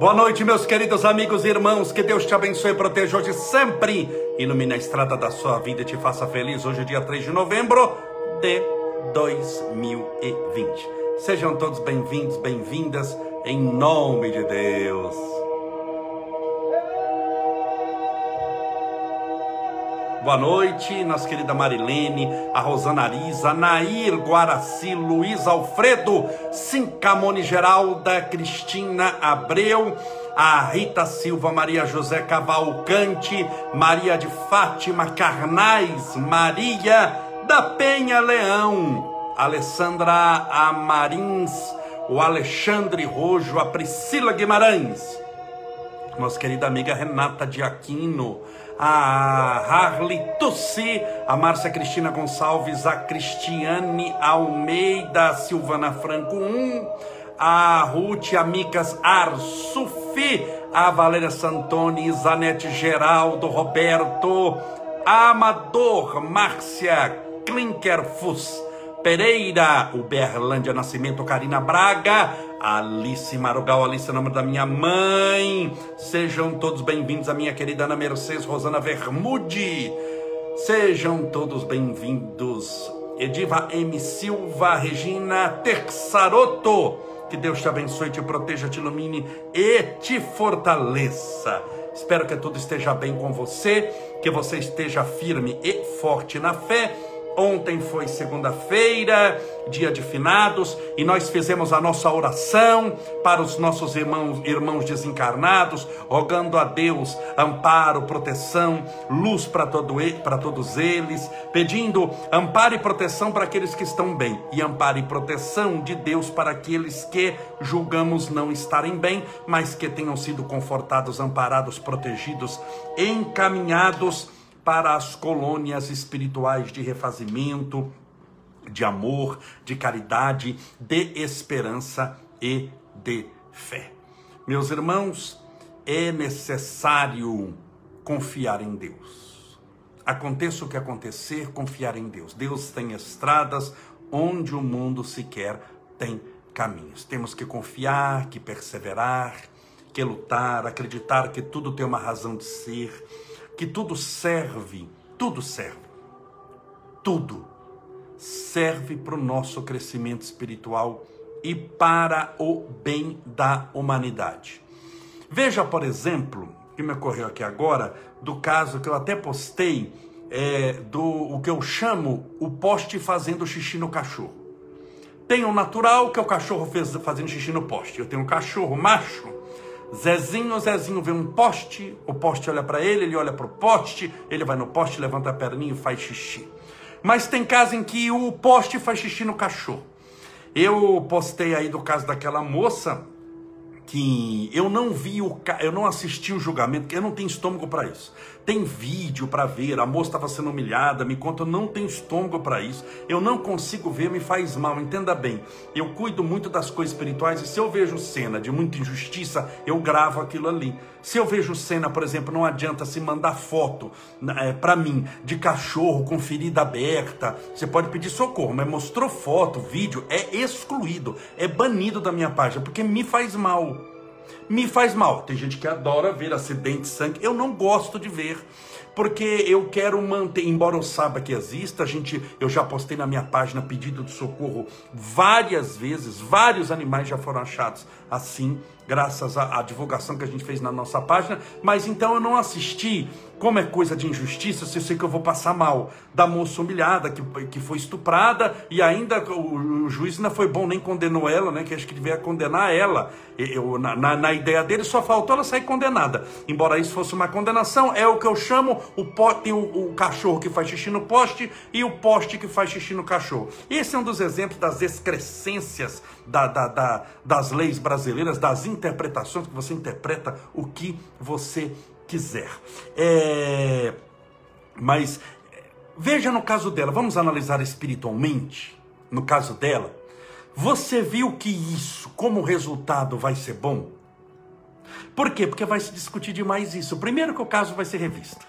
Boa noite, meus queridos amigos e irmãos. Que Deus te abençoe e proteja hoje sempre. Ilumine a estrada da sua vida e te faça feliz. Hoje, dia 3 de novembro de 2020. Sejam todos bem-vindos, bem-vindas, em nome de Deus. Boa noite, nossa querida Marilene, a Rosana Arisa, Nair Guaraci, Luiz Alfredo, Sincamone Geralda, Cristina Abreu, a Rita Silva, Maria José Cavalcante, Maria de Fátima Carnais, Maria da Penha Leão, Alessandra Amarins, o Alexandre Rojo, a Priscila Guimarães, nossa querida amiga Renata de Aquino, a Harley Tussi, a Márcia Cristina Gonçalves, a Cristiane Almeida, a Silvana Franco 1, a Ruth Amicas Arsufi, a Valéria Santoni, Zanete Geraldo, Roberto, Amador, Márcia Klinkerfuss, Pereira, Uberlândia Nascimento, Karina Braga, Alice Marugal, Alice, nome da minha mãe. Sejam todos bem-vindos, a minha querida Ana Mercedes, Rosana Vermude. Sejam todos bem-vindos. Ediva M. Silva, Regina Texaroto. Que Deus te abençoe, te proteja, te ilumine e te fortaleça. Espero que tudo esteja bem com você, que você esteja firme e forte na fé Ontem foi segunda-feira, dia de finados, e nós fizemos a nossa oração para os nossos irmãos, irmãos desencarnados, rogando a Deus amparo, proteção, luz para todo, para todos eles, pedindo amparo e proteção para aqueles que estão bem, e amparo e proteção de Deus para aqueles que julgamos não estarem bem, mas que tenham sido confortados, amparados, protegidos, encaminhados para as colônias espirituais de refazimento, de amor, de caridade, de esperança e de fé. Meus irmãos, é necessário confiar em Deus. Aconteça o que acontecer, confiar em Deus. Deus tem estradas onde o mundo sequer tem caminhos. Temos que confiar, que perseverar, que lutar, acreditar que tudo tem uma razão de ser que tudo serve, tudo serve, tudo serve para o nosso crescimento espiritual e para o bem da humanidade. Veja, por exemplo, que me ocorreu aqui agora, do caso que eu até postei, é, do o que eu chamo o poste fazendo xixi no cachorro. Tem o natural, que é o cachorro fez, fazendo xixi no poste. Eu tenho um cachorro macho Zezinho, Zezinho vê um poste, o poste olha para ele, ele olha para o poste, ele vai no poste, levanta a perninha e faz xixi. Mas tem caso em que o poste faz xixi no cachorro. Eu postei aí do caso daquela moça que eu não vi o eu não assisti o julgamento, porque eu não tenho estômago para isso. Tem vídeo para ver, a moça estava sendo humilhada, me conta, eu não tenho estômago para isso. Eu não consigo ver, me faz mal, entenda bem. Eu cuido muito das coisas espirituais e se eu vejo cena de muita injustiça, eu gravo aquilo ali. Se eu vejo cena, por exemplo, não adianta se mandar foto é, para mim de cachorro com ferida aberta. Você pode pedir socorro, mas mostrou foto, vídeo, é excluído, é banido da minha página, porque me faz mal me faz mal. Tem gente que adora ver acidente de sangue. Eu não gosto de ver porque eu quero manter, embora eu saiba que exista, a gente, eu já postei na minha página pedido de socorro várias vezes, vários animais já foram achados assim, graças à, divulgação que a gente fez na nossa página, mas então eu não assisti como é coisa de injustiça, se eu sei que eu vou passar mal da moça humilhada que, que foi estuprada e ainda o, o juiz não foi bom, nem condenou ela, né? Que acho que devia condenar ela. Eu, na, na, na, ideia dele só faltou ela sair condenada. Embora isso fosse uma condenação, é o que eu chamo o pote, o, o cachorro que faz xixi no poste e o poste que faz xixi no cachorro. Esse é um dos exemplos das excrescências da, da, da, das leis brasileiras, das interpretações que você interpreta o que você quiser. É... Mas veja no caso dela, vamos analisar espiritualmente. No caso dela, você viu que isso, como resultado, vai ser bom? Por quê? Porque vai se discutir demais isso. Primeiro que o caso vai ser revista.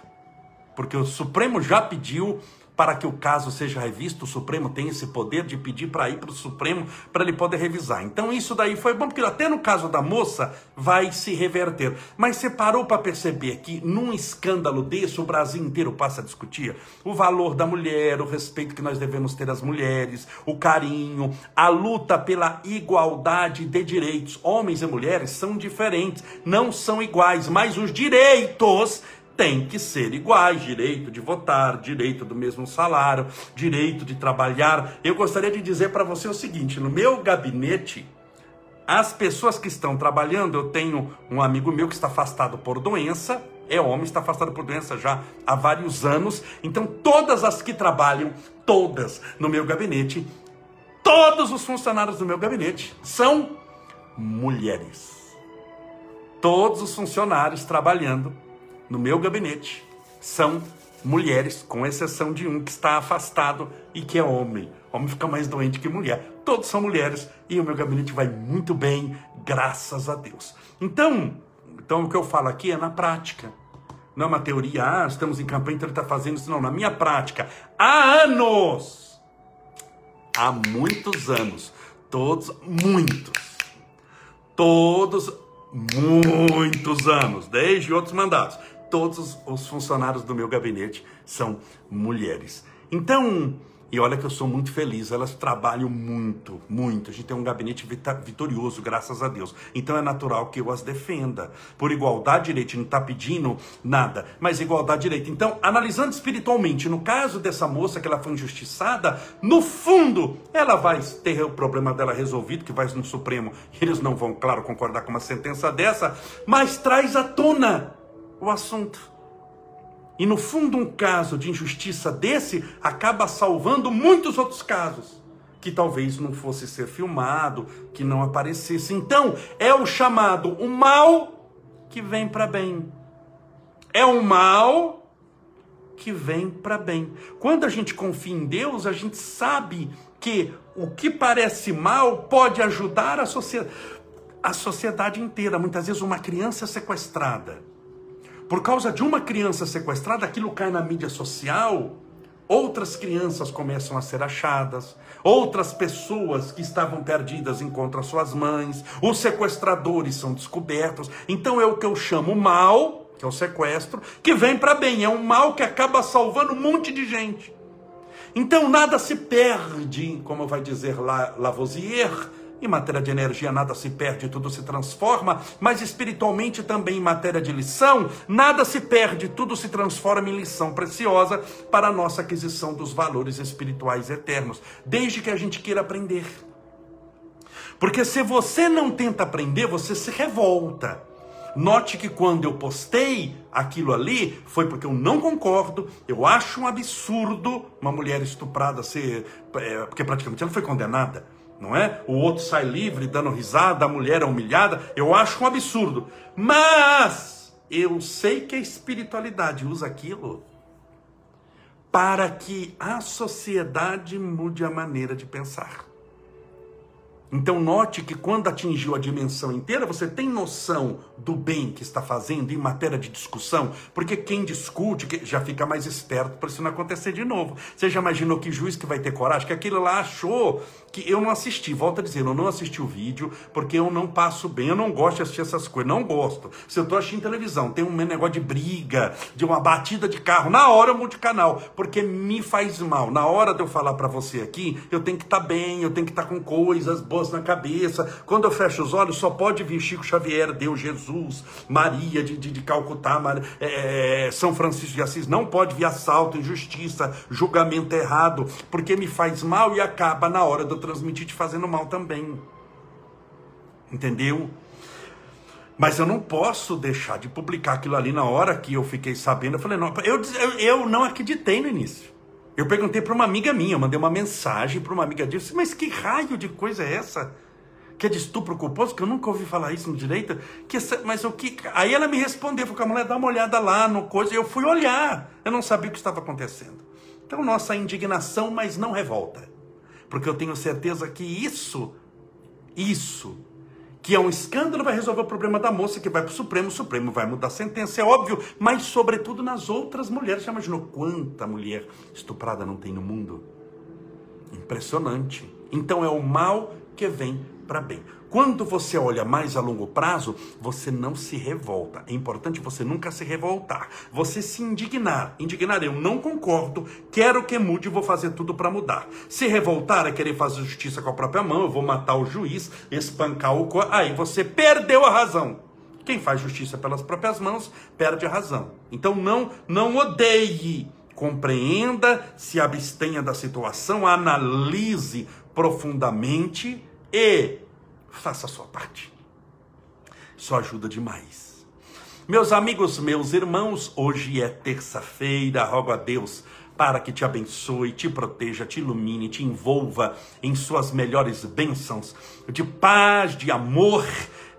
Porque o Supremo já pediu para que o caso seja revisto. O Supremo tem esse poder de pedir para ir para o Supremo para ele poder revisar. Então isso daí foi bom, porque até no caso da moça vai se reverter. Mas você parou para perceber que num escândalo desse o Brasil inteiro passa a discutir o valor da mulher, o respeito que nós devemos ter às mulheres, o carinho, a luta pela igualdade de direitos. Homens e mulheres são diferentes, não são iguais, mas os direitos têm que ser iguais: direito de votar, direito do mesmo salário, direito de trabalhar. Eu gostaria de dizer para você o seguinte: no meu gabinete, as pessoas que estão trabalhando, eu tenho um amigo meu que está afastado por doença, é homem, está afastado por doença já há vários anos. Então, todas as que trabalham, todas no meu gabinete, todos os funcionários do meu gabinete são mulheres. Todos os funcionários trabalhando no meu gabinete são mulheres, com exceção de um que está afastado e que é homem. Homem fica mais doente que mulher. Todos são mulheres e o meu gabinete vai muito bem, graças a Deus. Então, então o que eu falo aqui é na prática. Não é uma teoria, ah, estamos em campanha, então ele está fazendo isso. Não, na minha prática, há anos, há muitos anos, todos, muitos, todos, muitos anos, desde outros mandatos, todos os funcionários do meu gabinete são mulheres. Então, e olha que eu sou muito feliz, elas trabalham muito, muito. A gente tem um gabinete vitorioso, graças a Deus. Então é natural que eu as defenda. Por igualdade de direito, não está pedindo nada, mas igualdade de direito. Então, analisando espiritualmente, no caso dessa moça que ela foi injustiçada, no fundo, ela vai ter o problema dela resolvido, que vai no Supremo. Eles não vão, claro, concordar com uma sentença dessa, mas traz à tona o assunto. E no fundo, um caso de injustiça desse acaba salvando muitos outros casos que talvez não fosse ser filmado, que não aparecesse. Então, é o chamado o mal que vem para bem. É o mal que vem para bem. Quando a gente confia em Deus, a gente sabe que o que parece mal pode ajudar a sociedade, a sociedade inteira. Muitas vezes, uma criança sequestrada por causa de uma criança sequestrada, aquilo cai na mídia social, outras crianças começam a ser achadas, outras pessoas que estavam perdidas encontram suas mães, os sequestradores são descobertos. Então é o que eu chamo mal, que é o sequestro, que vem para bem, é um mal que acaba salvando um monte de gente. Então nada se perde, como vai dizer Lavoisier, em matéria de energia, nada se perde, tudo se transforma, mas espiritualmente também em matéria de lição, nada se perde, tudo se transforma em lição preciosa para a nossa aquisição dos valores espirituais eternos, desde que a gente queira aprender. Porque se você não tenta aprender, você se revolta. Note que quando eu postei aquilo ali, foi porque eu não concordo, eu acho um absurdo uma mulher estuprada ser. É, porque praticamente ela foi condenada não é? O outro sai livre, dando risada, a mulher é humilhada. Eu acho um absurdo. Mas eu sei que a espiritualidade usa aquilo para que a sociedade mude a maneira de pensar. Então note que quando atingiu a dimensão inteira, você tem noção do bem que está fazendo em matéria de discussão, porque quem discute já fica mais esperto para isso não acontecer de novo. Você já imaginou que juiz que vai ter coragem? Que aquele lá achou que eu não assisti. Volto a dizer, eu não assisti o vídeo porque eu não passo bem, eu não gosto de assistir essas coisas, não gosto. Se eu estou assistindo televisão, tem um negócio de briga, de uma batida de carro, na hora eu mudo de canal, porque me faz mal. Na hora de eu falar para você aqui, eu tenho que estar tá bem, eu tenho que estar tá com coisas boas na cabeça. Quando eu fecho os olhos, só pode vir Chico Xavier, Deus, Jesus, Maria de, de, de Calcutá, Mar... é, São Francisco de Assis. Não pode vir assalto, injustiça, julgamento errado, porque me faz mal e acaba na hora do transmitir te fazendo mal também. Entendeu? Mas eu não posso deixar de publicar aquilo ali na hora que eu fiquei sabendo. Eu falei, não, eu, eu, eu não acreditei no início. Eu perguntei para uma amiga minha, mandei uma mensagem para uma amiga disse, mas que raio de coisa é essa? Que é de estupro culposo, que eu nunca ouvi falar isso no direito. Que mas o que. Aí ela me respondeu, falou, mulher, dá uma olhada lá no coisa. Eu fui olhar, eu não sabia o que estava acontecendo. Então, nossa indignação, mas não revolta porque eu tenho certeza que isso, isso, que é um escândalo, vai resolver o problema da moça que vai para o Supremo, o Supremo vai mudar a sentença, é óbvio, mas sobretudo nas outras mulheres. Já imaginou quanta mulher estuprada não tem no mundo? Impressionante. Então é o mal que vem para bem. Quando você olha mais a longo prazo, você não se revolta. É importante você nunca se revoltar. Você se indignar. Indignar, eu não concordo, quero que mude, vou fazer tudo para mudar. Se revoltar é querer fazer justiça com a própria mão, eu vou matar o juiz, espancar o cor. Aí você perdeu a razão. Quem faz justiça pelas próprias mãos perde a razão. Então não, não odeie. Compreenda, se abstenha da situação, analise profundamente e faça a sua parte. Isso ajuda demais. Meus amigos, meus irmãos, hoje é terça-feira, rogo a Deus para que te abençoe, te proteja, te ilumine, te envolva em suas melhores bênçãos de paz, de amor,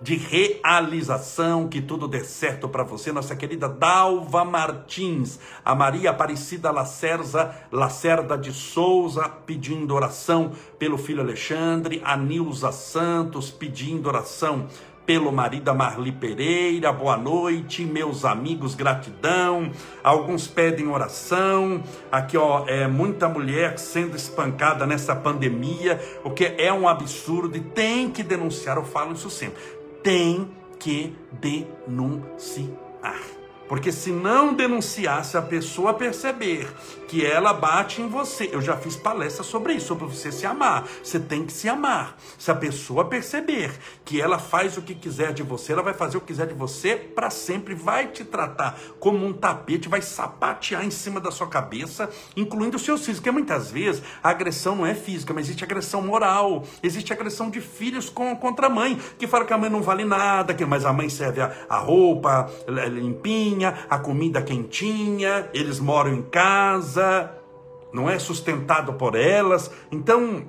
de realização, que tudo dê certo para você, nossa querida Dalva Martins, a Maria Aparecida Lacerda, Lacerda de Souza pedindo oração pelo filho Alexandre, a Nilza Santos pedindo oração pelo marido Marli Pereira, boa noite, meus amigos, gratidão. Alguns pedem oração. Aqui, ó, é muita mulher sendo espancada nessa pandemia, o que é um absurdo e tem que denunciar. Eu falo isso sempre. Tem que denunciar. Porque se não denunciasse a pessoa perceber que ela bate em você, eu já fiz palestra sobre isso, sobre você se amar. Você tem que se amar. Se a pessoa perceber que ela faz o que quiser de você, ela vai fazer o que quiser de você para sempre, vai te tratar como um tapete, vai sapatear em cima da sua cabeça, incluindo os seus filhos. Porque muitas vezes a agressão não é física, mas existe agressão moral, existe agressão de filhos com, contra a mãe, que fala que a mãe não vale nada, que mas a mãe serve a, a roupa limpinha a comida quentinha, eles moram em casa, não é sustentado por elas. Então,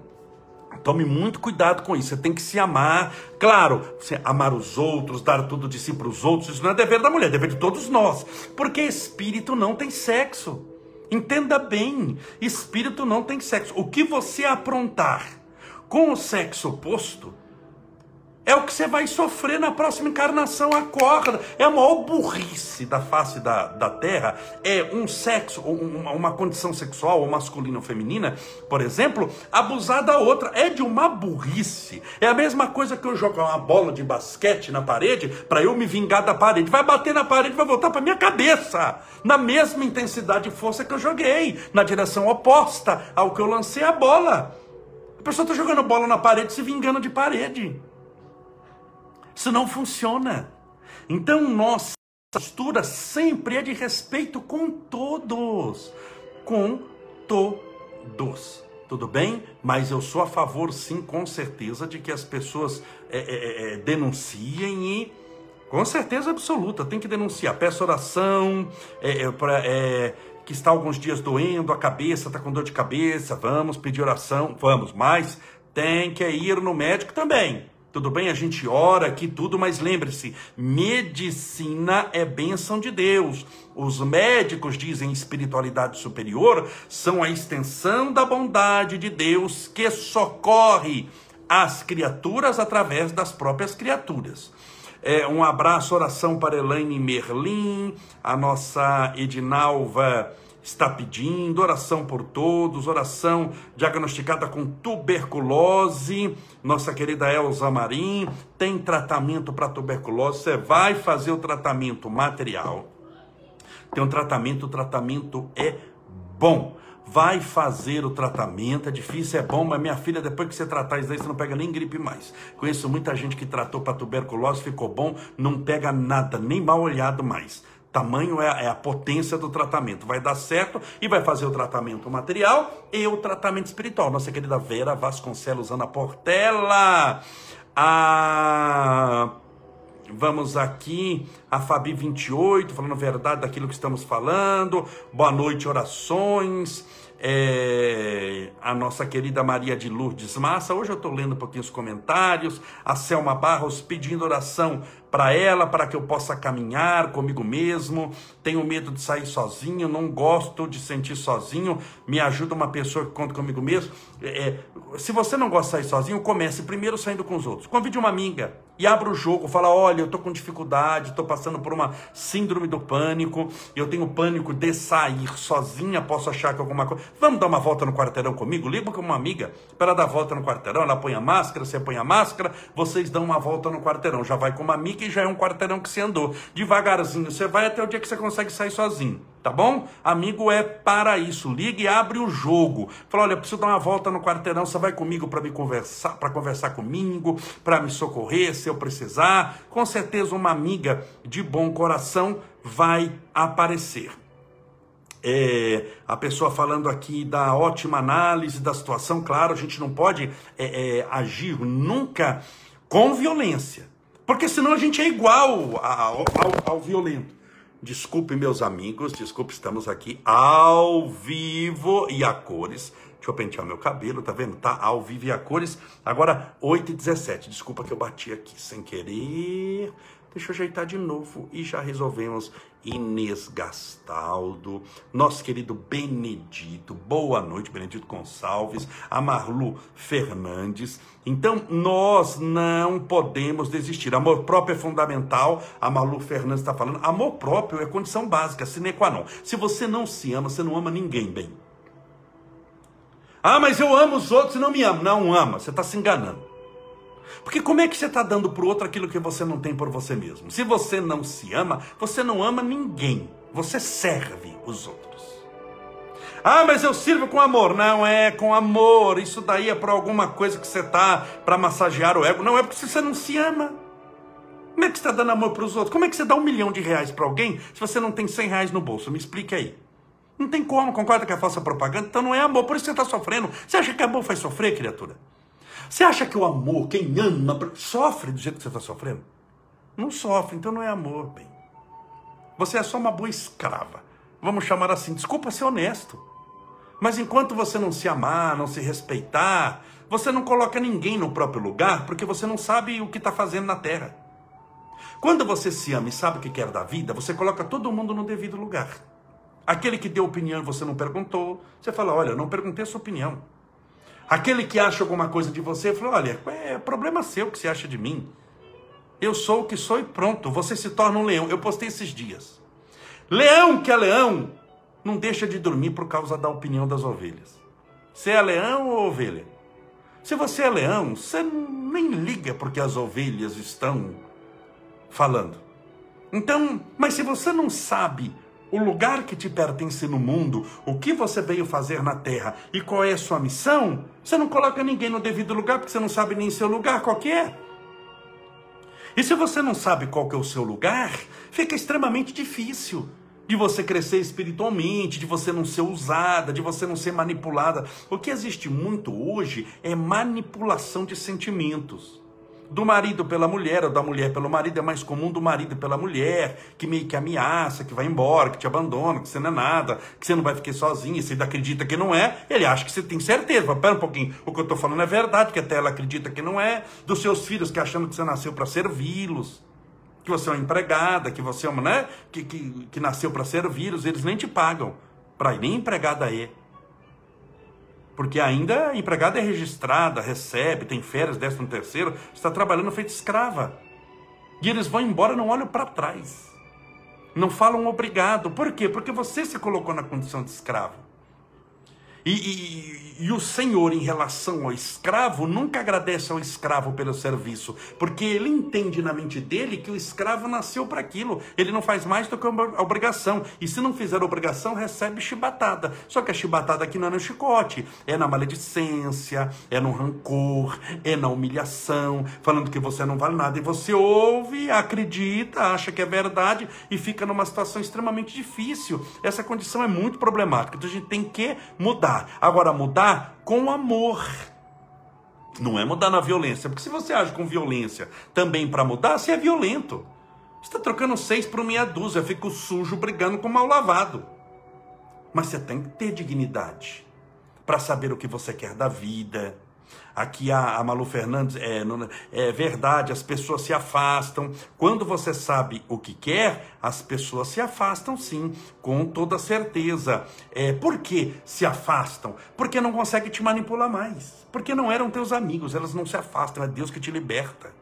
Tome muito cuidado com isso. Você tem que se amar. Claro, você amar os outros, dar tudo de si para os outros. Isso não é dever da mulher, é dever de todos nós. Porque espírito não tem sexo. Entenda bem: espírito não tem sexo. O que você aprontar com o sexo oposto é o que você vai sofrer na próxima encarnação, acorda. É a maior burrice da face da, da Terra. É um sexo, uma, uma condição sexual, ou masculina ou feminina, por exemplo, abusar da outra. É de uma burrice. É a mesma coisa que eu jogar uma bola de basquete na parede para eu me vingar da parede. Vai bater na parede, vai voltar para minha cabeça. Na mesma intensidade e força que eu joguei, na direção oposta ao que eu lancei a bola. A pessoa está jogando bola na parede, se vingando de parede. Isso não funciona. Então, nossa postura sempre é de respeito com todos. Com todos. Tudo bem? Mas eu sou a favor, sim, com certeza, de que as pessoas é, é, é, é denunciem e. Com certeza absoluta, tem que denunciar. Peço oração, é, é, pra, que está alguns dias doendo a cabeça, está com dor de cabeça, vamos pedir oração, vamos, mas tem que ir no médico também. Tudo bem? A gente ora aqui tudo, mas lembre-se: medicina é bênção de Deus. Os médicos dizem espiritualidade superior são a extensão da bondade de Deus que socorre as criaturas através das próprias criaturas. É, um abraço, oração para Elaine Merlin, a nossa Edinalva está pedindo, oração por todos, oração diagnosticada com tuberculose. Nossa querida Elza Marim tem tratamento para tuberculose. Você vai fazer o tratamento material. Tem um tratamento, o tratamento é bom. Vai fazer o tratamento, é difícil, é bom, mas minha filha, depois que você tratar isso aí, você não pega nem gripe mais. Conheço muita gente que tratou para tuberculose, ficou bom, não pega nada, nem mal olhado mais. Tamanho é, é, a potência do tratamento. Vai dar certo e vai fazer o tratamento material e o tratamento espiritual. Nossa querida Vera Vasconcelos Ana Portela. A... Vamos aqui, a Fabi 28, falando verdade daquilo que estamos falando. Boa noite, orações. É, a nossa querida Maria de Lourdes Massa. Hoje eu estou lendo um pouquinho os comentários. A Selma Barros pedindo oração para ela, para que eu possa caminhar comigo mesmo. Tenho medo de sair sozinho, não gosto de sentir sozinho. Me ajuda uma pessoa que conta comigo mesmo. É, é se você não gosta de sair sozinho, comece primeiro saindo com os outros. Convide uma amiga e abra o jogo. Fala: olha, eu estou com dificuldade, estou passando por uma síndrome do pânico. Eu tenho pânico de sair sozinha. Posso achar que alguma coisa. Vamos dar uma volta no quarteirão comigo? Liga com uma amiga para dar volta no quarteirão. Ela põe a máscara, você põe a máscara. Vocês dão uma volta no quarteirão. Já vai com uma amiga que já é um quarteirão que você andou. Devagarzinho, você vai até o dia que você consegue sair sozinho. Tá bom? Amigo é para isso. Liga e abre o jogo. Fala, olha, preciso dar uma volta no quarteirão. Você vai comigo para me conversar, para conversar comigo, para me socorrer se eu precisar. Com certeza uma amiga de bom coração vai aparecer. É, a pessoa falando aqui da ótima análise da situação, claro, a gente não pode é, é, agir nunca com violência. Porque senão a gente é igual ao, ao, ao violento. Desculpe, meus amigos, desculpe, estamos aqui ao vivo e a cores. Deixa eu pentear meu cabelo, tá vendo? Tá ao vivo e a cores. Agora, 8 e 17 Desculpa que eu bati aqui sem querer. Deixa eu ajeitar de novo e já resolvemos. Inês Gastaldo, nosso querido Benedito, boa noite, Benedito Gonçalves, a Marlu Fernandes. Então, nós não podemos desistir. Amor próprio é fundamental, a Marlu Fernandes está falando. Amor próprio é condição básica, sine qua non. Se você não se ama, você não ama ninguém bem. Ah, mas eu amo os outros e não me amo. Não ama, você está se enganando. Porque como é que você está dando para o outro aquilo que você não tem por você mesmo? Se você não se ama, você não ama ninguém. Você serve os outros. Ah, mas eu sirvo com amor. Não é com amor. Isso daí é para alguma coisa que você está para massagear o ego. Não é porque você não se ama. Como é que você está dando amor para os outros? Como é que você dá um milhão de reais para alguém se você não tem cem reais no bolso? Me explique aí. Não tem como, concorda que é falsa propaganda? Então não é amor, por isso você está sofrendo. Você acha que amor faz sofrer, criatura? Você acha que o amor, quem ama, sofre do jeito que você está sofrendo? Não sofre, então não é amor, bem. Você é só uma boa escrava. Vamos chamar assim, desculpa ser honesto. Mas enquanto você não se amar, não se respeitar, você não coloca ninguém no próprio lugar, porque você não sabe o que está fazendo na terra. Quando você se ama e sabe o que quer da vida, você coloca todo mundo no devido lugar. Aquele que deu opinião e você não perguntou, você fala: Olha, eu não perguntei a sua opinião. Aquele que acha alguma coisa de você, falou: olha, é problema seu que você acha de mim. Eu sou o que sou e pronto. Você se torna um leão. Eu postei esses dias. Leão que é leão, não deixa de dormir por causa da opinião das ovelhas. Você é leão ou ovelha? Se você é leão, você nem liga porque as ovelhas estão falando. Então, mas se você não sabe o lugar que te pertence no mundo, o que você veio fazer na terra e qual é a sua missão, você não coloca ninguém no devido lugar porque você não sabe nem seu lugar qual que é. E se você não sabe qual que é o seu lugar, fica extremamente difícil de você crescer espiritualmente, de você não ser usada, de você não ser manipulada. O que existe muito hoje é manipulação de sentimentos do marido pela mulher, ou da mulher pelo marido, é mais comum do marido pela mulher, que meio que ameaça, que vai embora, que te abandona, que você não é nada, que você não vai ficar sozinho, e você acredita que não é, ele acha que você tem certeza. Mas, pera um pouquinho, o que eu estou falando é verdade, que até ela acredita que não é, dos seus filhos que achando que você nasceu para servi-los, que você é uma empregada, que você é uma, né, que, que, que nasceu para servi-los, eles nem te pagam, para nem empregada é. Porque ainda a empregada é registrada, recebe, tem férias, décimo terceiro, está trabalhando feito escrava. E eles vão embora, não olham para trás. Não falam obrigado. Por quê? Porque você se colocou na condição de escravo. E, e, e, o Senhor, em relação ao escravo, nunca agradece ao escravo pelo serviço, porque ele entende na mente dele que o escravo nasceu para aquilo. Ele não faz mais do que a obrigação. E se não fizer obrigação, recebe chibatada. Só que a chibatada aqui não é no chicote, é na maledicência, é no rancor, é na humilhação, falando que você não vale nada. E você ouve, acredita, acha que é verdade e fica numa situação extremamente difícil. Essa condição é muito problemática. Então a gente tem que mudar mudar. Agora, mudar com amor. Não é mudar na violência, porque se você age com violência também para mudar, você é violento. Você está trocando seis por meia dúzia, eu fico sujo brigando com mal lavado. Mas você tem que ter dignidade para saber o que você quer da vida, Aqui a, a Malu Fernandes, é, não, é verdade, as pessoas se afastam. Quando você sabe o que quer, as pessoas se afastam sim, com toda certeza. É, por que se afastam? Porque não conseguem te manipular mais. Porque não eram teus amigos, elas não se afastam, é Deus que te liberta.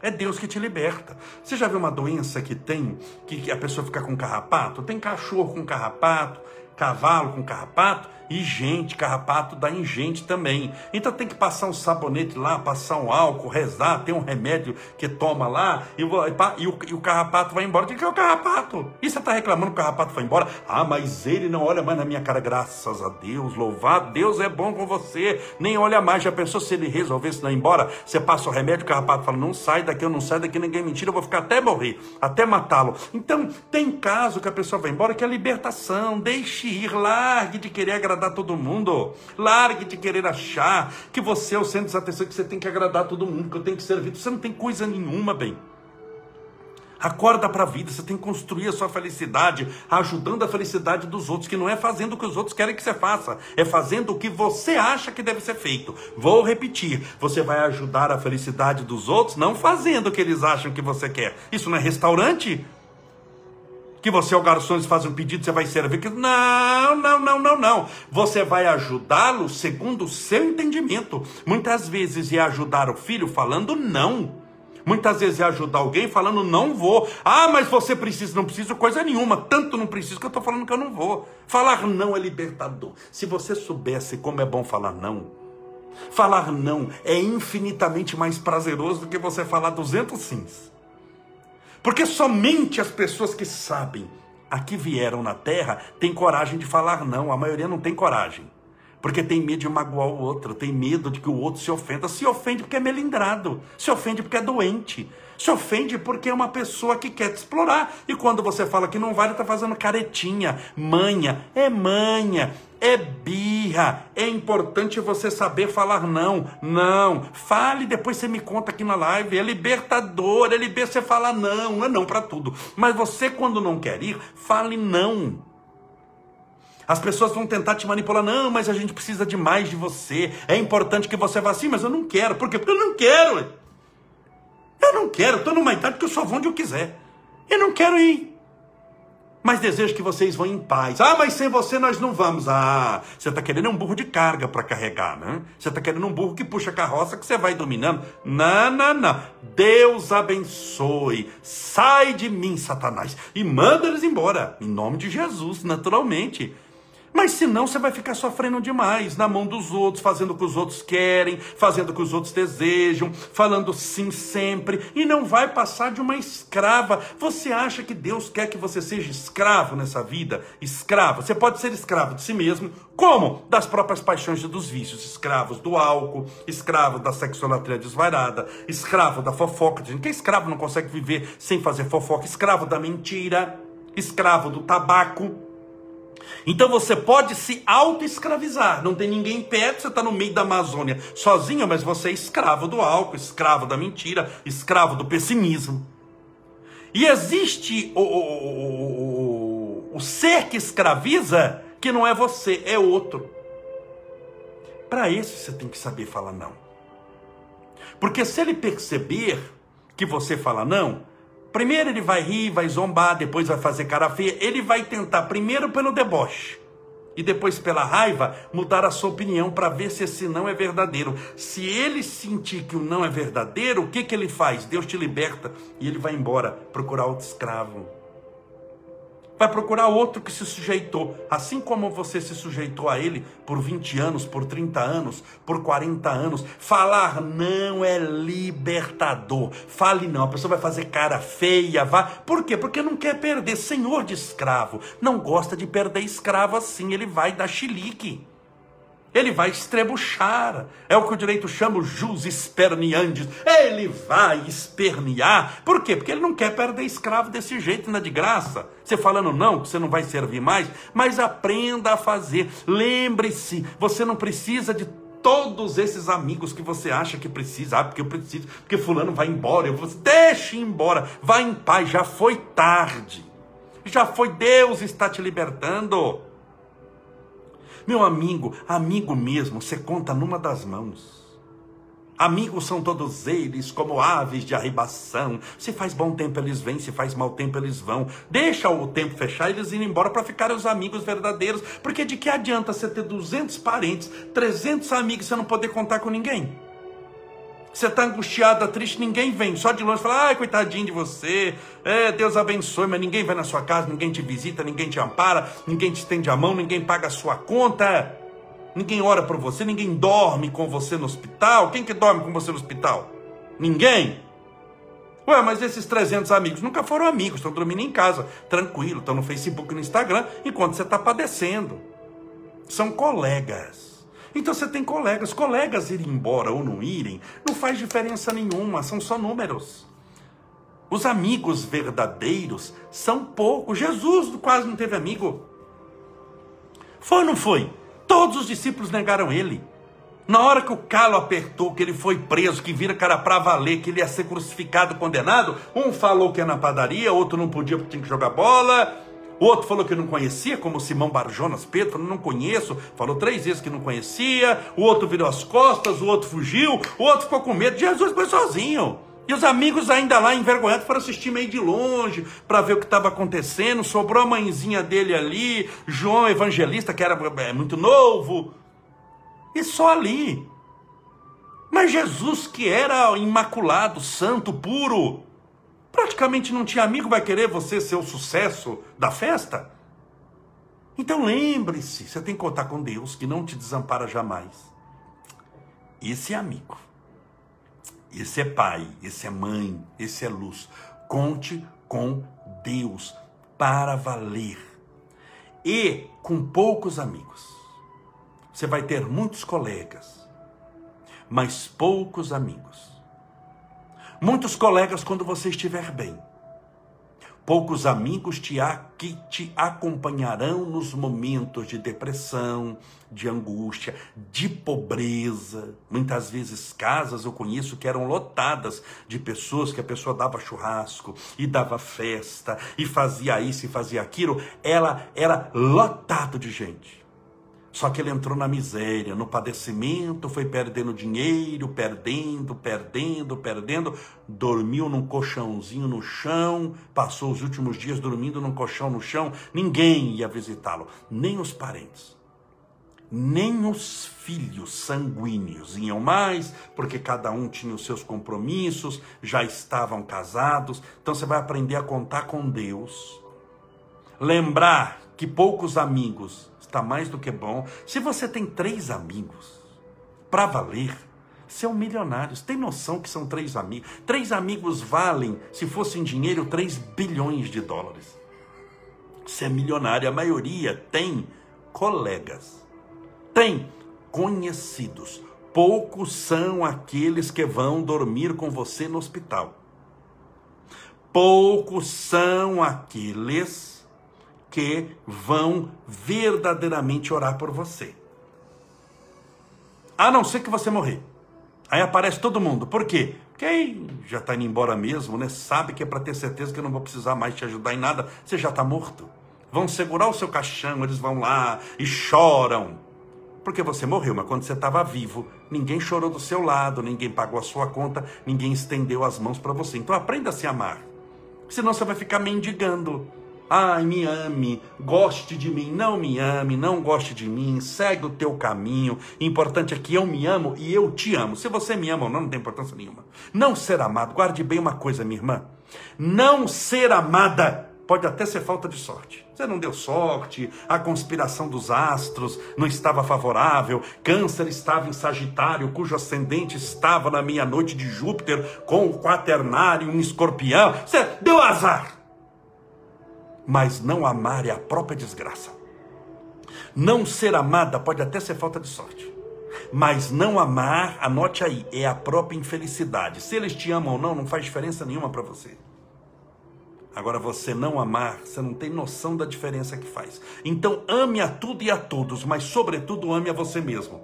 É Deus que te liberta. Você já viu uma doença que tem, que, a pessoa fica com carrapato? Tem cachorro com carrapato, cavalo com carrapato e gente, carrapato dá em gente também. Então tem que passar um sabonete lá, passar um álcool, rezar, tem um remédio que toma lá e, e, o, e o, carrapato vai embora. O que é o carrapato? E você está reclamando que o carrapato foi embora? Ah, mas ele não olha mais na minha cara, graças a Deus, louvado, Deus é bom com você. Nem olha mais, já pensou se ele resolvesse não ir embora? Você passa o remédio, o carrapato fala, não sai daqui, eu não saio daqui, ninguém mentira, eu vou ficar até morrer, até matá-lo. Então tem caso que a pessoa vai embora que é libertação, deixe ir, largue de querer agradar todo mundo, largue de querer achar que você é o centro de atenção, que você tem que agradar todo mundo, que eu tenho que servir, você não tem coisa nenhuma, bem. Acorda para a vida, você tem que construir a sua felicidade, ajudando a felicidade dos outros, que não é fazendo o que os outros querem que você faça, é fazendo o que você acha que deve ser feito. Vou repetir: você vai ajudar a felicidade dos outros, não fazendo o que eles acham que você quer. Isso não é restaurante? Que você é o garçom, eles fazem um pedido, você vai servir. Não, não, não, não, não. Você vai ajudá-lo segundo o seu entendimento. Muitas vezes é ajudar o filho falando não. Muitas vezes é ajudar alguém falando não vou. Ah, mas você precisa, não precisa coisa nenhuma. Tanto não preciso que eu estou falando que eu não vou. Falar não é libertador. Se você soubesse como é bom falar não, falar não é infinitamente mais prazeroso do que você falar 200 sims. Porque somente as pessoas que sabem a que vieram na terra têm coragem de falar não. A maioria não tem coragem. Porque tem medo de magoar o outro, tem medo de que o outro se ofenda. Se ofende porque é melindrado, se ofende porque é doente, se ofende porque é uma pessoa que quer te explorar. E quando você fala que não vale, está fazendo caretinha, manha, é manha, é birra. É importante você saber falar não. Não. Fale, depois você me conta aqui na live. É libertador, é liber você falar não. Não é não para tudo. Mas você, quando não quer ir, fale não. As pessoas vão tentar te manipular. Não, mas a gente precisa de mais de você. É importante que você vá assim, mas eu não quero. Por quê? Porque eu não quero. Eu não quero. Estou numa idade que eu só vou onde eu quiser. Eu não quero ir. Mas desejo que vocês vão em paz. Ah, mas sem você nós não vamos. Ah, você está querendo um burro de carga para carregar, né? Você está querendo um burro que puxa a carroça que você vai dominando. Não, não, não. Deus abençoe. Sai de mim, Satanás. E manda eles embora. Em nome de Jesus, naturalmente. Mas senão você vai ficar sofrendo demais na mão dos outros, fazendo o que os outros querem, fazendo o que os outros desejam, falando sim sempre, e não vai passar de uma escrava. Você acha que Deus quer que você seja escravo nessa vida? Escravo. Você pode ser escravo de si mesmo, como? Das próprias paixões e dos vícios. Escravos do álcool, escravo da sexolatria desvairada, escravo da fofoca. Quem é escravo não consegue viver sem fazer fofoca, escravo da mentira, escravo do tabaco então você pode se auto-escravizar. Não tem ninguém perto, você está no meio da Amazônia sozinho, mas você é escravo do álcool, escravo da mentira, escravo do pessimismo. E existe o, o, o, o ser que escraviza, que não é você, é outro. Para esse você tem que saber falar não. Porque se ele perceber que você fala não, Primeiro ele vai rir, vai zombar, depois vai fazer cara feia. Ele vai tentar, primeiro pelo deboche e depois pela raiva, mudar a sua opinião para ver se esse não é verdadeiro. Se ele sentir que o não é verdadeiro, o que, que ele faz? Deus te liberta e ele vai embora procurar outro escravo vai procurar outro que se sujeitou, assim como você se sujeitou a ele por 20 anos, por 30 anos, por 40 anos. Falar não é libertador. Fale não, a pessoa vai fazer cara feia, vá. Por quê? Porque não quer perder. Senhor de escravo não gosta de perder escravo assim, ele vai dar chilique. Ele vai estrebuchar. É o que o direito chama o jus esperneandes. Ele vai espernear. Por quê? Porque ele não quer perder escravo desse jeito, não é de graça. Você falando não, que você não vai servir mais, mas aprenda a fazer. Lembre-se, você não precisa de todos esses amigos que você acha que precisa, ah, porque eu preciso, porque fulano vai embora, eu vou, deixe embora, vá em paz, já foi tarde. Já foi, Deus está te libertando. Meu amigo, amigo mesmo, você conta numa das mãos. Amigos são todos eles, como aves de arribação. Se faz bom tempo eles vêm, se faz mau tempo eles vão. Deixa o tempo fechar eles irem embora para ficarem os amigos verdadeiros. Porque de que adianta você ter 200 parentes, 300 amigos e você não poder contar com ninguém? Você está angustiada, triste, ninguém vem. Só de longe fala, ai, coitadinho de você. É, Deus abençoe, mas ninguém vai na sua casa, ninguém te visita, ninguém te ampara, ninguém te estende a mão, ninguém paga a sua conta. Ninguém ora por você, ninguém dorme com você no hospital. Quem que dorme com você no hospital? Ninguém. Ué, mas esses 300 amigos nunca foram amigos, estão dormindo em casa, tranquilo, estão no Facebook e no Instagram, enquanto você está padecendo. São colegas. Então você tem colegas. Colegas irem embora ou não irem, não faz diferença nenhuma, são só números. Os amigos verdadeiros são poucos. Jesus quase não teve amigo. Foi ou não foi? Todos os discípulos negaram ele. Na hora que o calo apertou, que ele foi preso, que vira cara para valer, que ele ia ser crucificado, condenado, um falou que ia na padaria, outro não podia porque tinha que jogar bola, outro falou que não conhecia, como Simão Barjonas Pedro, falou, não conheço, falou três vezes que não conhecia, o outro virou as costas, o outro fugiu, o outro ficou com medo, Jesus foi sozinho. E os amigos ainda lá envergonhados foram assistir meio de longe para ver o que estava acontecendo. Sobrou a mãezinha dele ali, João Evangelista, que era é, muito novo. E só ali. Mas Jesus, que era imaculado, santo, puro, praticamente não tinha amigo, vai querer você ser o sucesso da festa? Então lembre-se, você tem que contar com Deus, que não te desampara jamais. Esse é amigo. Esse é pai, esse é mãe, esse é luz. Conte com Deus para valer. E com poucos amigos. Você vai ter muitos colegas, mas poucos amigos. Muitos colegas quando você estiver bem Poucos amigos te, que te acompanharão nos momentos de depressão, de angústia, de pobreza. Muitas vezes casas eu conheço que eram lotadas de pessoas que a pessoa dava churrasco e dava festa e fazia isso e fazia aquilo. Ela era lotado de gente. Só que ele entrou na miséria, no padecimento, foi perdendo dinheiro, perdendo, perdendo, perdendo, dormiu num colchãozinho no chão, passou os últimos dias dormindo num colchão no chão, ninguém ia visitá-lo, nem os parentes, nem os filhos sanguíneos iam mais, porque cada um tinha os seus compromissos, já estavam casados. Então você vai aprender a contar com Deus, lembrar que poucos amigos está mais do que bom. Se você tem três amigos, para valer, você é milionário. Você tem noção que são três amigos? Três amigos valem, se fosse em dinheiro, 3 bilhões de dólares. Você é milionário. A maioria tem colegas, tem conhecidos. Poucos são aqueles que vão dormir com você no hospital. Poucos são aqueles que vão verdadeiramente orar por você. A não ser que você morrer. Aí aparece todo mundo. Por quê? Aí já está indo embora mesmo, né? Sabe que é para ter certeza que eu não vou precisar mais te ajudar em nada. Você já está morto. Vão segurar o seu caixão, eles vão lá e choram. Porque você morreu, mas quando você estava vivo, ninguém chorou do seu lado, ninguém pagou a sua conta, ninguém estendeu as mãos para você. Então aprenda a se amar. Senão você vai ficar mendigando. Ai, me ame, goste de mim, não me ame, não goste de mim, segue o teu caminho. Importante é que eu me amo e eu te amo. Se você me ama ou não, não tem importância nenhuma. Não ser amado, guarde bem uma coisa, minha irmã. Não ser amada pode até ser falta de sorte. Você não deu sorte, a conspiração dos astros não estava favorável, Câncer estava em Sagitário, cujo ascendente estava na meia-noite de Júpiter, com o quaternário em escorpião. Você deu azar mas não amar é a própria desgraça. Não ser amada pode até ser falta de sorte. Mas não amar, anote aí, é a própria infelicidade. Se eles te amam ou não, não faz diferença nenhuma para você. Agora, você não amar, você não tem noção da diferença que faz. Então, ame a tudo e a todos, mas, sobretudo, ame a você mesmo.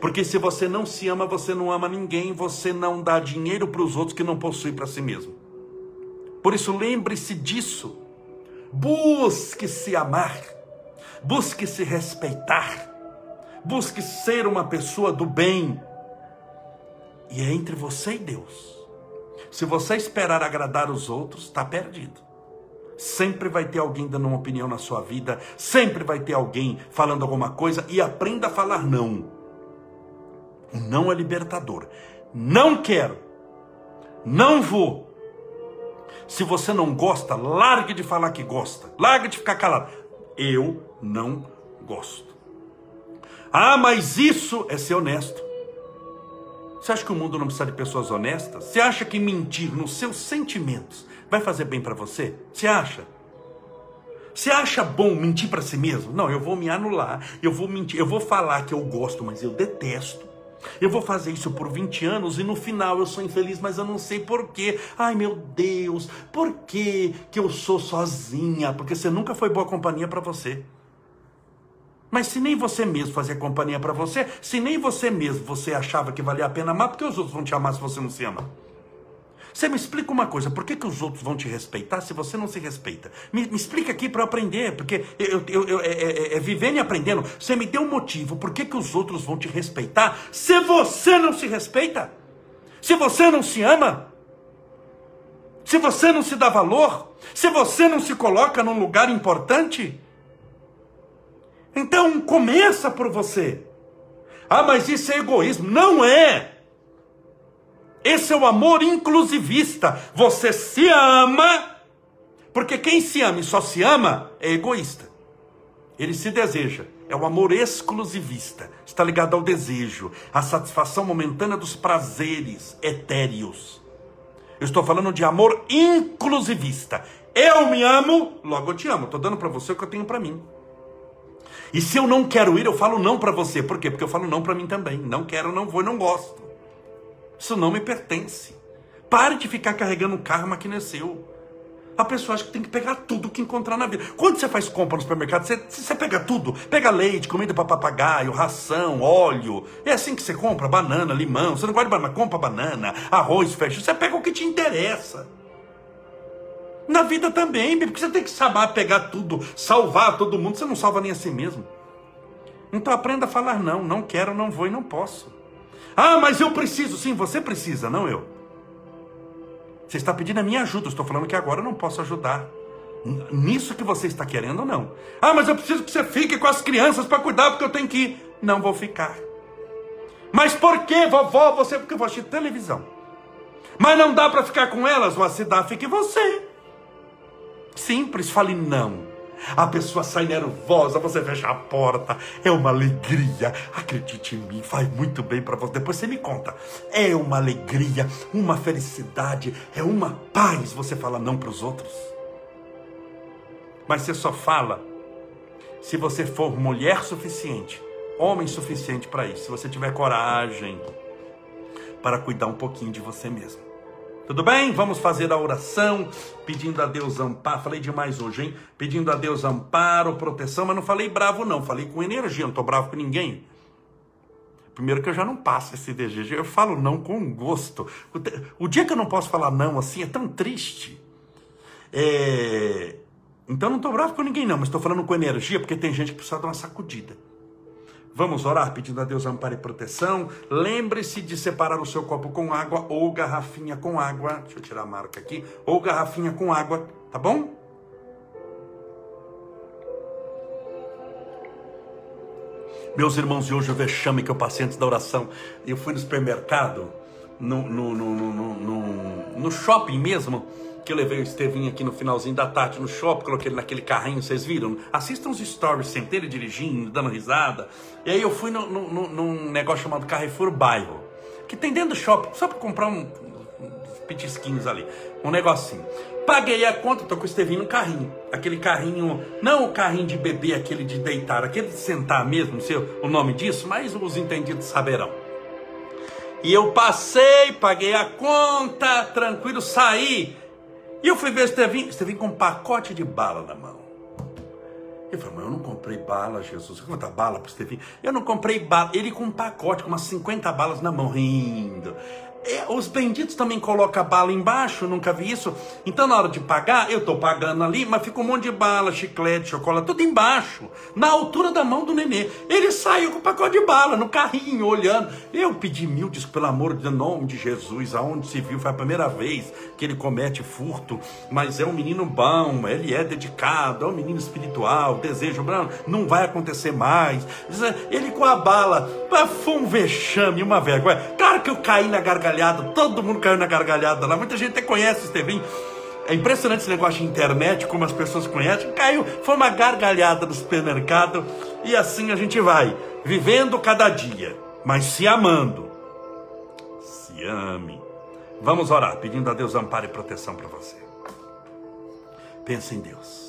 Porque se você não se ama, você não ama ninguém, você não dá dinheiro para os outros que não possui para si mesmo. Por isso, lembre-se disso. Busque se amar, busque se respeitar, Busque ser uma pessoa do bem. E é entre você e Deus. Se você esperar agradar os outros, está perdido. Sempre vai ter alguém dando uma opinião na sua vida, sempre vai ter alguém falando alguma coisa e aprenda a falar não. O não é libertador. Não quero. Não vou. Se você não gosta, largue de falar que gosta. Largue de ficar calado. Eu não gosto. Ah, mas isso é ser honesto. Você acha que o mundo não precisa de pessoas honestas? Você acha que mentir nos seus sentimentos vai fazer bem para você? Você acha? Você acha bom mentir para si mesmo? Não, eu vou me anular, eu vou mentir, eu vou falar que eu gosto, mas eu detesto. Eu vou fazer isso por 20 anos e no final eu sou infeliz, mas eu não sei porquê. Ai meu Deus, por que que eu sou sozinha? Porque você nunca foi boa companhia para você. Mas se nem você mesmo fazia companhia para você, se nem você mesmo você achava que valia a pena amar, por que os outros vão te amar se você não se ama? Você me explica uma coisa, por que, que os outros vão te respeitar se você não se respeita? Me, me explica aqui para eu aprender, porque eu, eu, eu é, é, é, vivendo e aprendendo. Você me deu um motivo, por que, que os outros vão te respeitar se você não se respeita? Se você não se ama? Se você não se dá valor? Se você não se coloca num lugar importante? Então começa por você. Ah, mas isso é egoísmo. Não é. Esse é o amor inclusivista. Você se ama, porque quem se ama e só se ama é egoísta. Ele se deseja. É o amor exclusivista. Está ligado ao desejo, à satisfação momentânea dos prazeres etéreos. Eu estou falando de amor inclusivista. Eu me amo, logo eu te amo. Estou dando para você o que eu tenho para mim. E se eu não quero ir, eu falo não para você. Por quê? Porque eu falo não para mim também. Não quero, não vou, não gosto. Isso não me pertence. Pare de ficar carregando um karma que não é seu. A pessoa acha que tem que pegar tudo que encontrar na vida. Quando você faz compra no supermercado, você, você pega tudo. Pega leite, comida para papagaio, ração, óleo. É assim que você compra banana, limão. Você não gosta de banana, compra banana, arroz, feijão. Você pega o que te interessa. Na vida também, porque você tem que saber pegar tudo, salvar todo mundo. Você não salva nem a si mesmo. Então aprenda a falar não. Não quero, não vou e não posso. Ah, mas eu preciso. Sim, você precisa, não eu. Você está pedindo a minha ajuda. Eu estou falando que agora eu não posso ajudar. Nisso que você está querendo não. Ah, mas eu preciso que você fique com as crianças para cuidar, porque eu tenho que ir. Não vou ficar. Mas por que, vovó, você? Porque eu vou assistir televisão. Mas não dá para ficar com elas, ou se dá, fique você. Simples, fale não. A pessoa sai nervosa, você fecha a porta, é uma alegria. Acredite em mim, faz muito bem para você. Depois você me conta. É uma alegria, uma felicidade, é uma paz você fala não para os outros. Mas você só fala se você for mulher suficiente, homem suficiente para isso. Se você tiver coragem para cuidar um pouquinho de você mesmo. Tudo bem? Vamos fazer a oração, pedindo a Deus amparo. Falei demais hoje, hein? Pedindo a Deus amparo, proteção, mas não falei bravo, não. Falei com energia, não estou bravo com ninguém. Primeiro que eu já não passo esse desejo, eu falo não com gosto. O dia que eu não posso falar não assim é tão triste. É... Então não estou bravo com ninguém, não, mas estou falando com energia porque tem gente que precisa dar uma sacudida. Vamos orar pedindo a Deus amparo e proteção. Lembre-se de separar o seu copo com água ou garrafinha com água. Deixa eu tirar a marca aqui. Ou garrafinha com água, tá bom? Meus irmãos, e hoje eu vexame que eu passei antes da oração. Eu fui no supermercado, no, no, no, no, no shopping mesmo que eu levei o Estevinho aqui no finalzinho da tarde no shopping, coloquei ele naquele carrinho, vocês viram? Assistam os stories, sentei ele dirigindo, dando risada. E aí eu fui no, no, no, num negócio chamado Carrefour Bairro, que tem dentro do shopping, só para comprar um, uns pitisquinhos ali, um negocinho. Paguei a conta, tô com o Estevinho no carrinho. Aquele carrinho, não o carrinho de bebê, aquele de deitar, aquele de sentar mesmo, não sei o nome disso, mas os entendidos saberão. E eu passei, paguei a conta, tranquilo, saí. E eu fui ver Estevinho, Estevinho com um pacote de bala na mão. Eu falei, mas eu não comprei bala, Jesus. Você bala para Estevinho? Eu não comprei bala. Ele com um pacote, com umas 50 balas na mão, rindo. É, os benditos também colocam bala embaixo, nunca vi isso. Então, na hora de pagar, eu estou pagando ali, mas fica um monte de bala, chiclete, chocolate, tudo embaixo, na altura da mão do nenê. Ele saiu com o pacote de bala, no carrinho, olhando. Eu pedi mil desculpas, pelo amor de nome de Jesus, aonde se viu, foi a primeira vez que ele comete furto, mas é um menino bom, ele é dedicado, é um menino espiritual, desejo, não vai acontecer mais. Ele com a bala, foi um vexame, uma vergonha. Claro que eu caí na garganta gargalhada, todo mundo caiu na gargalhada lá. Muita gente até conhece o Estevinho. É impressionante esse negócio de internet, como as pessoas conhecem. Caiu, foi uma gargalhada no supermercado. E assim a gente vai, vivendo cada dia, mas se amando. Se ame. Vamos orar, pedindo a Deus amparo e proteção para você. Pense em Deus.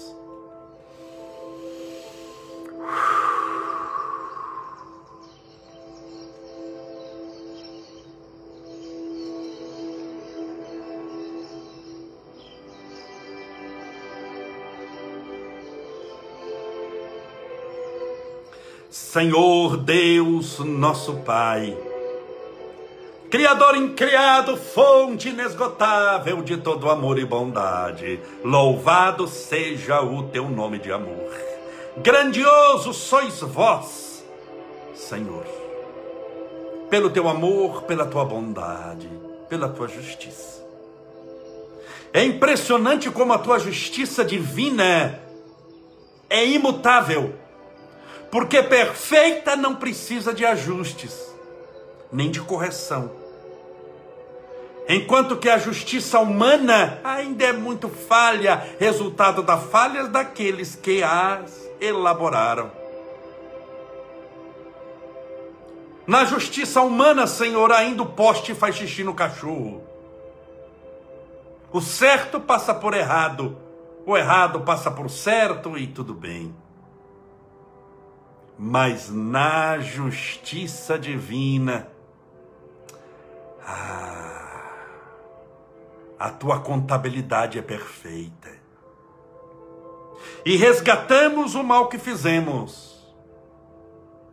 Senhor Deus, nosso Pai, Criador incriado, fonte inesgotável de todo amor e bondade, louvado seja o teu nome de amor. Grandioso sois vós, Senhor, pelo teu amor, pela tua bondade, pela tua justiça. É impressionante como a tua justiça divina é imutável porque perfeita não precisa de ajustes, nem de correção. Enquanto que a justiça humana ainda é muito falha, resultado das falhas daqueles que as elaboraram. Na justiça humana, Senhor, ainda o poste faz xixi no cachorro. O certo passa por errado, o errado passa por certo e tudo bem mas na justiça divina, ah, a tua contabilidade é perfeita. E resgatamos o mal que fizemos,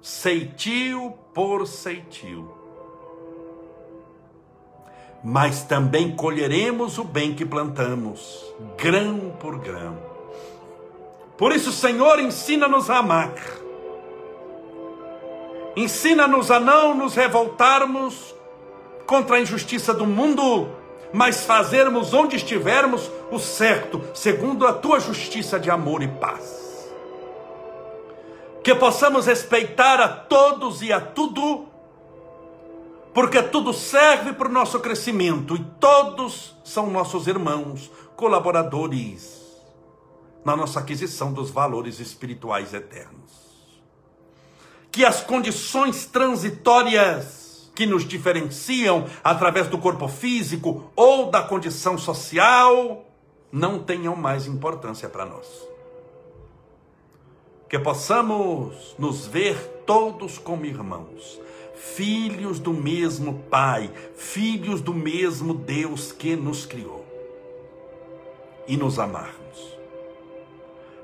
ceitil por ceitil. Mas também colheremos o bem que plantamos, grão por grão. Por isso, Senhor, ensina-nos a amar Ensina-nos a não nos revoltarmos contra a injustiça do mundo, mas fazermos onde estivermos o certo, segundo a tua justiça de amor e paz. Que possamos respeitar a todos e a tudo, porque tudo serve para o nosso crescimento e todos são nossos irmãos, colaboradores na nossa aquisição dos valores espirituais eternos que as condições transitórias que nos diferenciam através do corpo físico ou da condição social não tenham mais importância para nós. Que possamos nos ver todos como irmãos, filhos do mesmo Pai, filhos do mesmo Deus que nos criou, e nos amarmos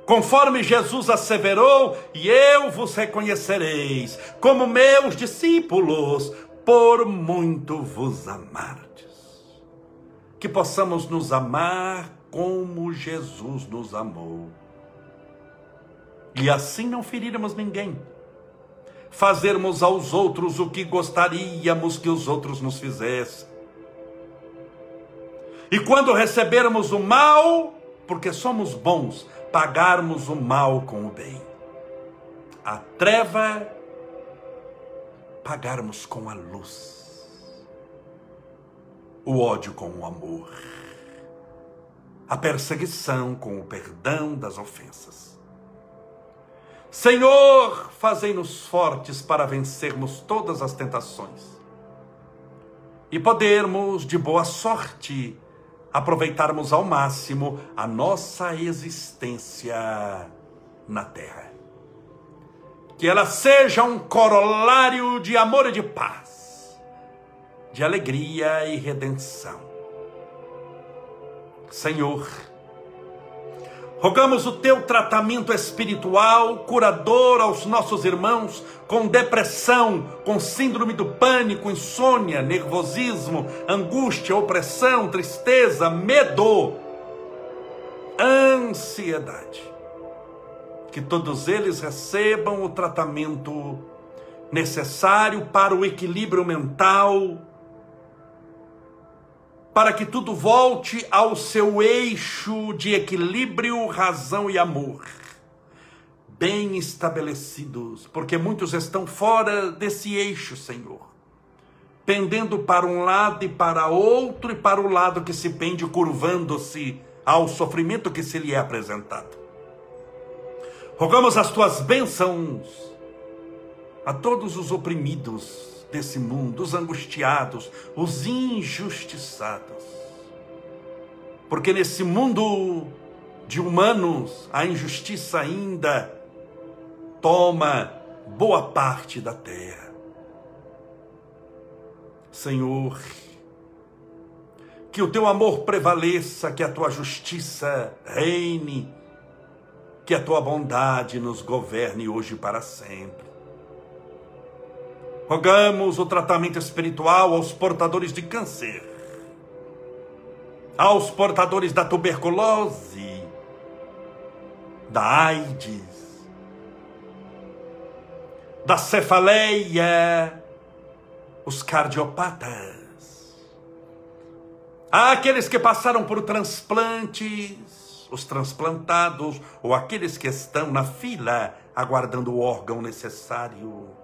Conforme Jesus asseverou, e eu vos reconhecereis como meus discípulos, por muito vos amardes. Que possamos nos amar como Jesus nos amou. E assim não ferirmos ninguém. Fazermos aos outros o que gostaríamos que os outros nos fizessem. E quando recebermos o mal, porque somos bons, pagarmos o mal com o bem. A treva, pagarmos com a luz. O ódio com o amor. A perseguição com o perdão das ofensas. Senhor, fazei-nos fortes para vencermos todas as tentações e podermos, de boa sorte, aproveitarmos ao máximo a nossa existência na terra. Que ela seja um corolário de amor e de paz, de alegria e redenção. Senhor, Rogamos o teu tratamento espiritual, curador aos nossos irmãos com depressão, com síndrome do pânico, insônia, nervosismo, angústia, opressão, tristeza, medo, ansiedade. Que todos eles recebam o tratamento necessário para o equilíbrio mental, para que tudo volte ao seu eixo de equilíbrio, razão e amor, bem estabelecidos, porque muitos estão fora desse eixo, Senhor, pendendo para um lado e para outro, e para o lado que se pende, curvando-se ao sofrimento que se lhe é apresentado. Rogamos as tuas bênçãos a todos os oprimidos, desse mundo, os angustiados, os injustiçados. Porque nesse mundo de humanos, a injustiça ainda toma boa parte da terra. Senhor, que o teu amor prevaleça, que a tua justiça reine, que a tua bondade nos governe hoje para sempre. Rogamos o tratamento espiritual aos portadores de câncer, aos portadores da tuberculose, da AIDS, da cefaleia, os cardiopatas, aqueles que passaram por transplantes, os transplantados, ou aqueles que estão na fila aguardando o órgão necessário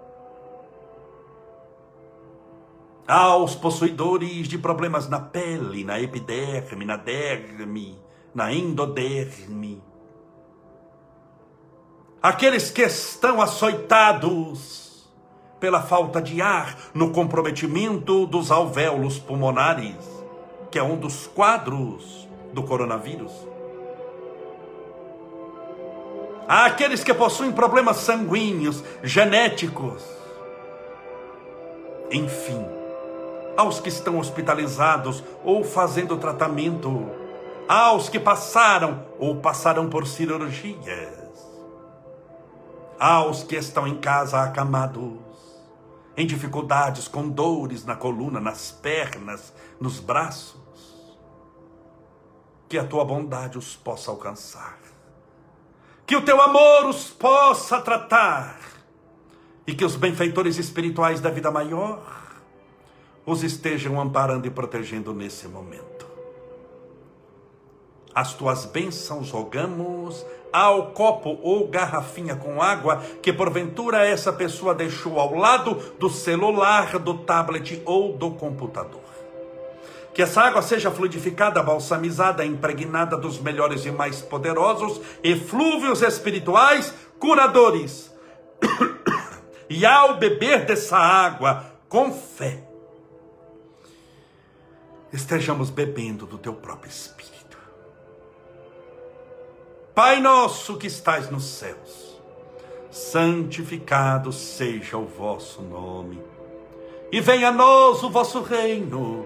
aos possuidores de problemas na pele, na epiderme, na derme, na endoderme, aqueles que estão açoitados pela falta de ar no comprometimento dos alvéolos pulmonares, que é um dos quadros do coronavírus. Aqueles que possuem problemas sanguíneos, genéticos, enfim aos que estão hospitalizados ou fazendo tratamento, aos que passaram ou passarão por cirurgias, aos que estão em casa acamados, em dificuldades, com dores na coluna, nas pernas, nos braços, que a tua bondade os possa alcançar, que o teu amor os possa tratar, e que os benfeitores espirituais da vida maior os estejam amparando e protegendo nesse momento. As tuas bênçãos rogamos ao copo ou garrafinha com água que porventura essa pessoa deixou ao lado do celular, do tablet ou do computador. Que essa água seja fluidificada, balsamizada, impregnada dos melhores e mais poderosos eflúvios espirituais curadores. e ao beber dessa água, com fé, estejamos bebendo do teu próprio Espírito. Pai nosso que estais nos céus, santificado seja o vosso nome, e venha a nós o vosso reino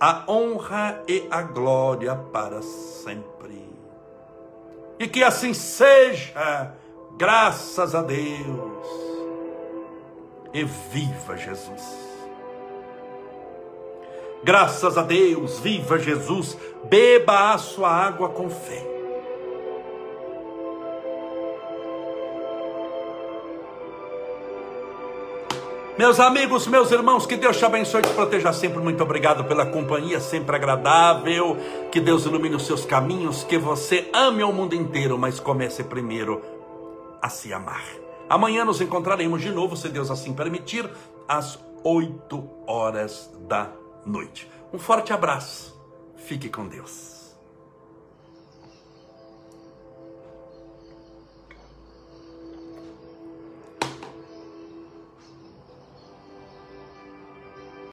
a honra e a glória para sempre. E que assim seja, graças a Deus. E viva Jesus. Graças a Deus, viva Jesus. Beba a sua água com fé. Meus amigos, meus irmãos, que Deus te abençoe e te proteja sempre. Muito obrigado pela companhia, sempre agradável. Que Deus ilumine os seus caminhos, que você ame ao mundo inteiro, mas comece primeiro a se amar. Amanhã nos encontraremos de novo, se Deus assim permitir, às 8 horas da noite. Um forte abraço. Fique com Deus.